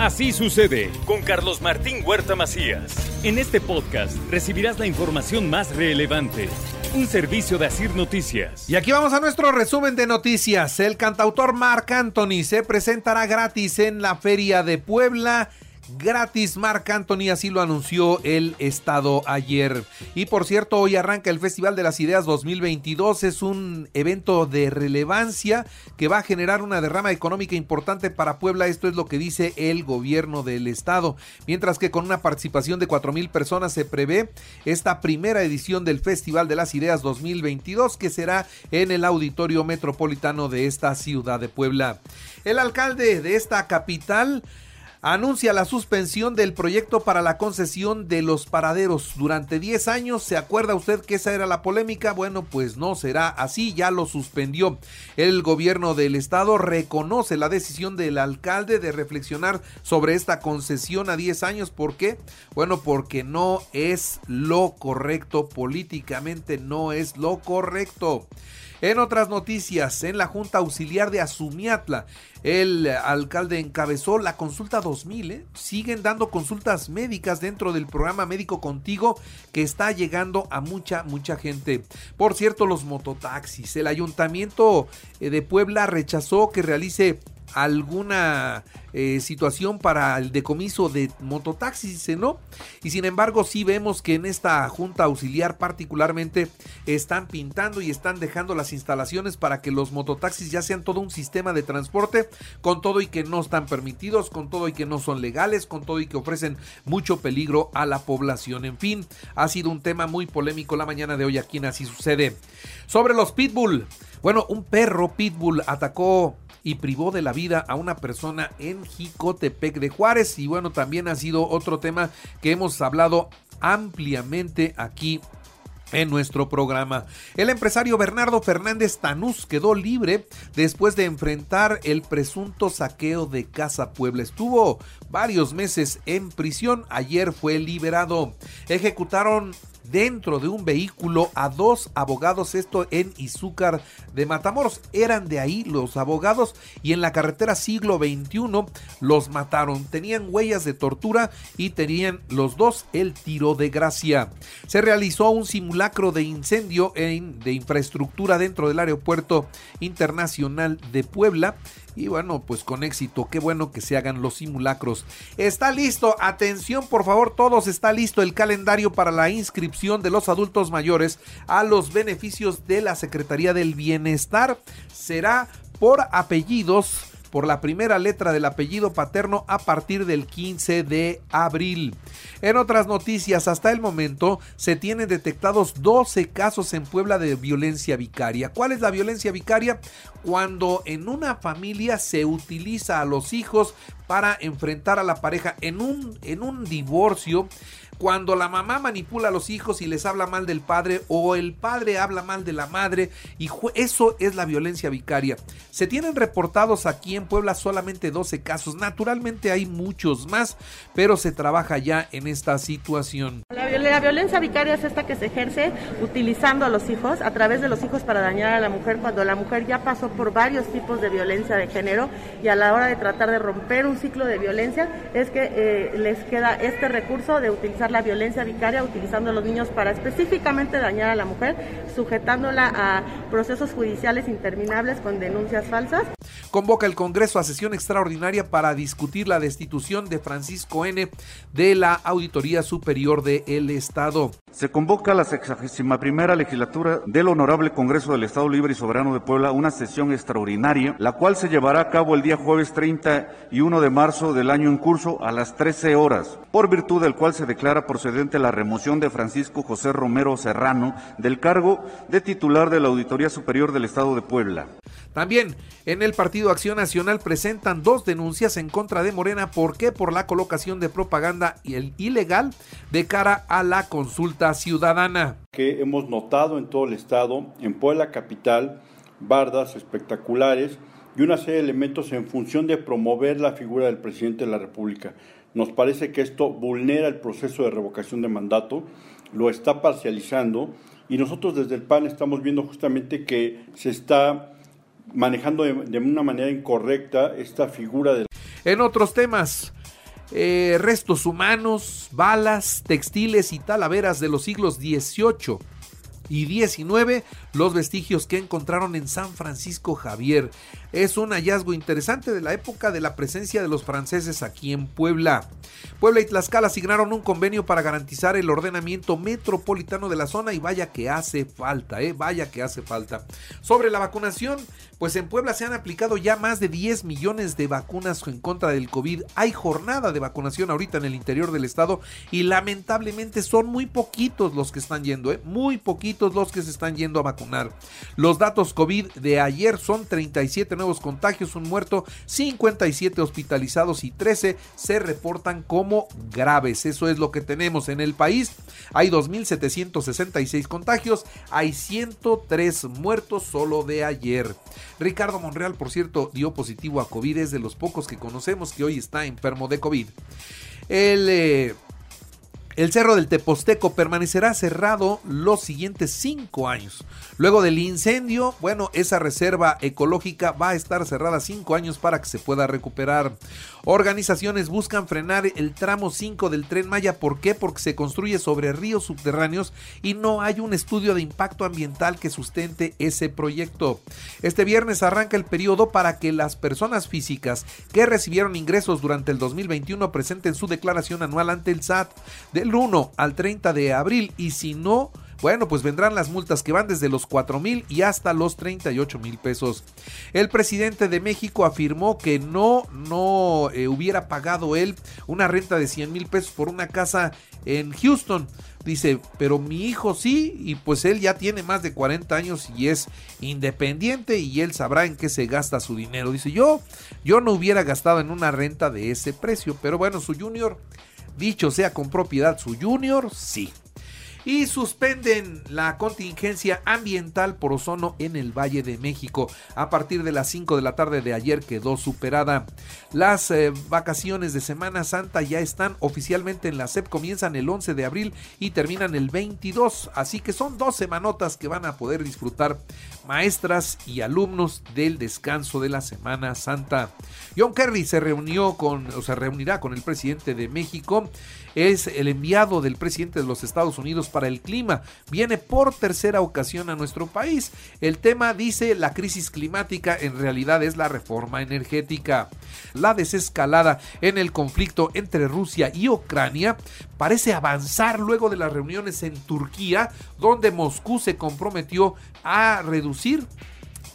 Así sucede con Carlos Martín Huerta Macías. En este podcast recibirás la información más relevante. Un servicio de Asir Noticias. Y aquí vamos a nuestro resumen de noticias. El cantautor Marc Anthony se presentará gratis en la Feria de Puebla gratis. Marc Anthony así lo anunció el Estado ayer. Y por cierto, hoy arranca el Festival de las Ideas 2022. Es un evento de relevancia que va a generar una derrama económica importante para Puebla. Esto es lo que dice el gobierno del Estado. Mientras que con una participación de 4 mil personas se prevé esta primera edición del Festival de las Ideas 2022 que será en el Auditorio Metropolitano de esta ciudad de Puebla. El alcalde de esta capital anuncia la suspensión del proyecto para la concesión de los paraderos durante 10 años. ¿Se acuerda usted que esa era la polémica? Bueno, pues no será así, ya lo suspendió. El gobierno del estado reconoce la decisión del alcalde de reflexionar sobre esta concesión a 10 años. ¿Por qué? Bueno, porque no es lo correcto, políticamente no es lo correcto. En otras noticias, en la Junta Auxiliar de Azumiatla, el alcalde encabezó la consulta 2000. ¿eh? Siguen dando consultas médicas dentro del programa Médico Contigo que está llegando a mucha, mucha gente. Por cierto, los mototaxis. El ayuntamiento eh, de Puebla rechazó que realice alguna eh, situación para el decomiso de mototaxis, ¿no? Y sin embargo, sí vemos que en esta junta auxiliar particularmente están pintando y están dejando las instalaciones para que los mototaxis ya sean todo un sistema de transporte, con todo y que no están permitidos, con todo y que no son legales, con todo y que ofrecen mucho peligro a la población. En fin, ha sido un tema muy polémico la mañana de hoy aquí en Así Sucede. Sobre los pitbull. Bueno, un perro pitbull atacó y privó de la vida a una persona en Jicotepec de Juárez. Y bueno, también ha sido otro tema que hemos hablado ampliamente aquí en nuestro programa. El empresario Bernardo Fernández Tanús quedó libre después de enfrentar el presunto saqueo de Casa Puebla. Estuvo varios meses en prisión, ayer fue liberado. Ejecutaron dentro de un vehículo a dos abogados, esto en Izúcar de Matamoros. Eran de ahí los abogados y en la carretera siglo XXI los mataron. Tenían huellas de tortura y tenían los dos el tiro de gracia. Se realizó un simulacro de incendio en, de infraestructura dentro del aeropuerto internacional de Puebla y bueno, pues con éxito, qué bueno que se hagan los simulacros. Está listo, atención por favor todos, está listo el calendario para la inscripción de los adultos mayores a los beneficios de la Secretaría del Bienestar. Será por apellidos por la primera letra del apellido paterno a partir del 15 de abril. En otras noticias, hasta el momento se tienen detectados 12 casos en Puebla de violencia vicaria. ¿Cuál es la violencia vicaria? Cuando en una familia se utiliza a los hijos para enfrentar a la pareja en un, en un divorcio cuando la mamá manipula a los hijos y les habla mal del padre o el padre habla mal de la madre y eso es la violencia vicaria. Se tienen reportados aquí en Puebla solamente 12 casos, naturalmente hay muchos más, pero se trabaja ya en esta situación. La violencia vicaria es esta que se ejerce utilizando a los hijos, a través de los hijos para dañar a la mujer cuando la mujer ya pasó por varios tipos de violencia de género y a la hora de tratar de romper un ciclo de violencia es que eh, les queda este recurso de utilizar la violencia vicaria utilizando a los niños para específicamente dañar a la mujer, sujetándola a procesos judiciales interminables con denuncias falsas. Convoca el Congreso a sesión extraordinaria para discutir la destitución de Francisco N. de la Auditoría Superior del Estado. Se convoca a la 61 legislatura del Honorable Congreso del Estado Libre y Soberano de Puebla una sesión extraordinaria, la cual se llevará a cabo el día jueves 31 de marzo del año en curso a las 13 horas, por virtud del cual se declara procedente la remoción de Francisco José Romero Serrano del cargo de titular de la Auditoría Superior del Estado de Puebla. También en el Partido Acción Nacional presentan dos denuncias en contra de Morena. ¿Por qué? Por la colocación de propaganda ilegal de cara a la consulta ciudadana. Que hemos notado en todo el estado, en Puebla Capital, bardas espectaculares y una serie de elementos en función de promover la figura del presidente de la República. Nos parece que esto vulnera el proceso de revocación de mandato, lo está parcializando y nosotros desde el PAN estamos viendo justamente que se está manejando de, una manera incorrecta esta figura de... En otros temas, eh, restos humanos, balas, textiles y talaveras de los siglos XVIII y 19 los vestigios que encontraron en San Francisco Javier. Es un hallazgo interesante de la época de la presencia de los franceses aquí en Puebla. Puebla y Tlaxcala asignaron un convenio para garantizar el ordenamiento metropolitano de la zona y vaya que hace falta, eh, vaya que hace falta. Sobre la vacunación, pues en Puebla se han aplicado ya más de 10 millones de vacunas en contra del COVID. Hay jornada de vacunación ahorita en el interior del estado y lamentablemente son muy poquitos los que están yendo, eh, muy poquitos los que se están yendo a vacunar. Los datos COVID de ayer son 37 nuevos contagios, un muerto, 57 hospitalizados y 13 se reportan como graves. Eso es lo que tenemos en el país. Hay 2.766 contagios, hay 103 muertos solo de ayer. Ricardo Monreal, por cierto, dio positivo a COVID, es de los pocos que conocemos que hoy está enfermo de COVID. El... el Cerro del Teposteco permanecerá cerrado los siguientes cinco años. Luego del incendio, bueno, esa reserva ecológica va a estar cerrada cinco años para que se pueda recuperar. Organizaciones buscan frenar el tramo 5 del tren Maya. ¿Por qué? Porque se construye sobre ríos subterráneos y no hay un estudio de impacto ambiental que sustente ese proyecto. Este viernes arranca el periodo para que las personas físicas que recibieron ingresos durante el 2021 presenten su declaración anual ante el SAT del 1 al 30 de abril y si no bueno, pues vendrán las multas que van desde los 4 mil y hasta los 38 mil pesos. El presidente de México afirmó que no, no eh, hubiera pagado él una renta de 100 mil pesos por una casa en Houston. Dice, pero mi hijo sí, y pues él ya tiene más de 40 años y es independiente y él sabrá en qué se gasta su dinero. Dice, yo, yo no hubiera gastado en una renta de ese precio, pero bueno, su junior, dicho sea con propiedad, su junior, sí y suspenden la contingencia ambiental por ozono en el Valle de México. A partir de las 5 de la tarde de ayer quedó superada. Las eh, vacaciones de Semana Santa ya están oficialmente en la SEP, comienzan el 11 de abril y terminan el 22, así que son dos semanotas que van a poder disfrutar maestras y alumnos del descanso de la Semana Santa. John Kerry se reunió con o se reunirá con el presidente de México es el enviado del presidente de los Estados Unidos para el clima. Viene por tercera ocasión a nuestro país. El tema dice la crisis climática en realidad es la reforma energética. La desescalada en el conflicto entre Rusia y Ucrania parece avanzar luego de las reuniones en Turquía, donde Moscú se comprometió a reducir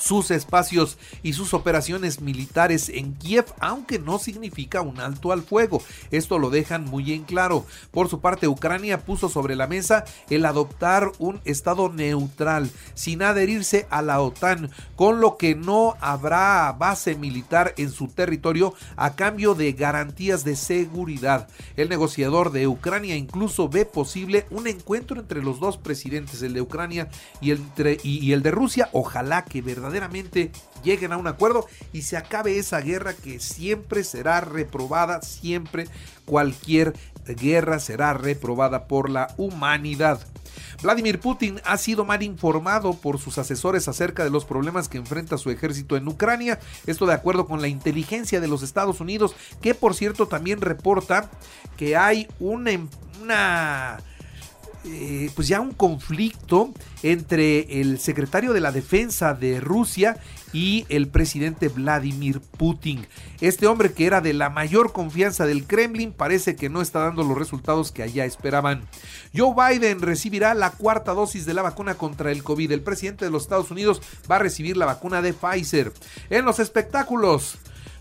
sus espacios y sus operaciones militares en Kiev, aunque no significa un alto al fuego. Esto lo dejan muy en claro. Por su parte, Ucrania puso sobre la mesa el adoptar un estado neutral, sin adherirse a la OTAN, con lo que no habrá base militar en su territorio a cambio de garantías de seguridad. El negociador de Ucrania incluso ve posible un encuentro entre los dos presidentes, el de Ucrania y el, de Rusia. Ojalá que verdaderamente verdaderamente lleguen a un acuerdo y se acabe esa guerra que siempre será reprobada, siempre cualquier guerra será reprobada por la humanidad. Vladimir Putin ha sido mal informado por sus asesores acerca de los problemas que enfrenta su ejército en Ucrania. Esto de acuerdo con la inteligencia de los Estados Unidos, que por cierto también reporta que hay una, una eh, pues ya un conflicto entre el secretario de la defensa de Rusia y el presidente Vladimir Putin. Este hombre que era de la mayor confianza del Kremlin parece que no está dando los resultados que allá esperaban. Joe Biden recibirá la cuarta dosis de la vacuna contra el COVID. El presidente de los Estados Unidos va a recibir la vacuna de Pfizer. En los espectáculos,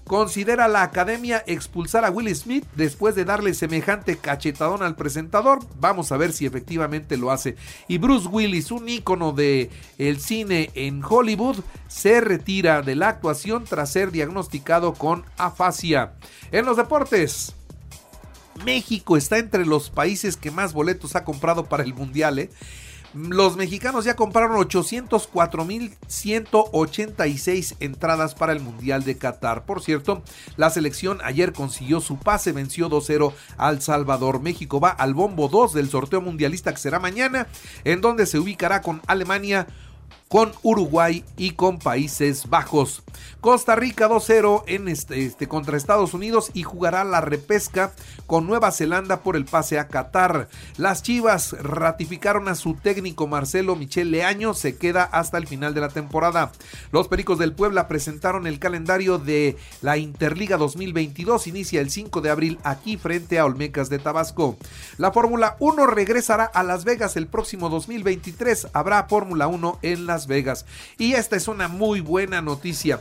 Considera la academia expulsar a Will Smith después de darle semejante cachetadón al presentador. Vamos a ver si efectivamente lo hace. Y Bruce Willis, un ícono de el cine en Hollywood, se retira de la actuación tras ser diagnosticado con afasia. En los deportes. México está entre los países que más boletos ha comprado para el Mundial. ¿eh? Los mexicanos ya compraron 804.186 entradas para el Mundial de Qatar. Por cierto, la selección ayer consiguió su pase, venció 2-0 al Salvador. México va al bombo 2 del sorteo mundialista que será mañana, en donde se ubicará con Alemania, con Uruguay y con Países Bajos. Costa Rica 2-0 en este, este, contra Estados Unidos y jugará la repesca con Nueva Zelanda por el pase a Qatar. Las Chivas ratificaron a su técnico Marcelo Michel Leaño, se queda hasta el final de la temporada. Los Pericos del Puebla presentaron el calendario de la Interliga 2022, inicia el 5 de abril aquí frente a Olmecas de Tabasco. La Fórmula 1 regresará a Las Vegas el próximo 2023, habrá Fórmula 1 en Las Vegas. Y esta es una muy buena noticia.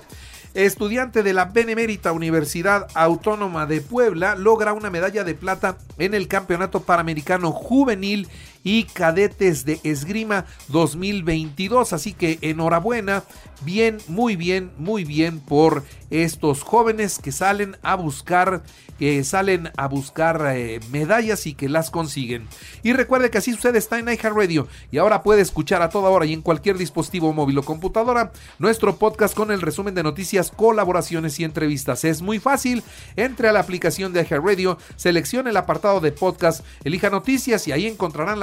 Estudiante de la Benemérita Universidad Autónoma de Puebla logra una medalla de plata en el Campeonato Panamericano Juvenil y Cadetes de Esgrima 2022. Así que enhorabuena, bien, muy bien, muy bien por estos jóvenes que salen a buscar, que salen a buscar eh, medallas y que las consiguen. Y recuerde que así sucede está en Radio y ahora puede escuchar a toda hora y en cualquier dispositivo móvil o computadora nuestro podcast con el resumen de noticias, colaboraciones y entrevistas. Es muy fácil, entre a la aplicación de Radio seleccione el apartado de podcast, elija noticias y ahí encontrarán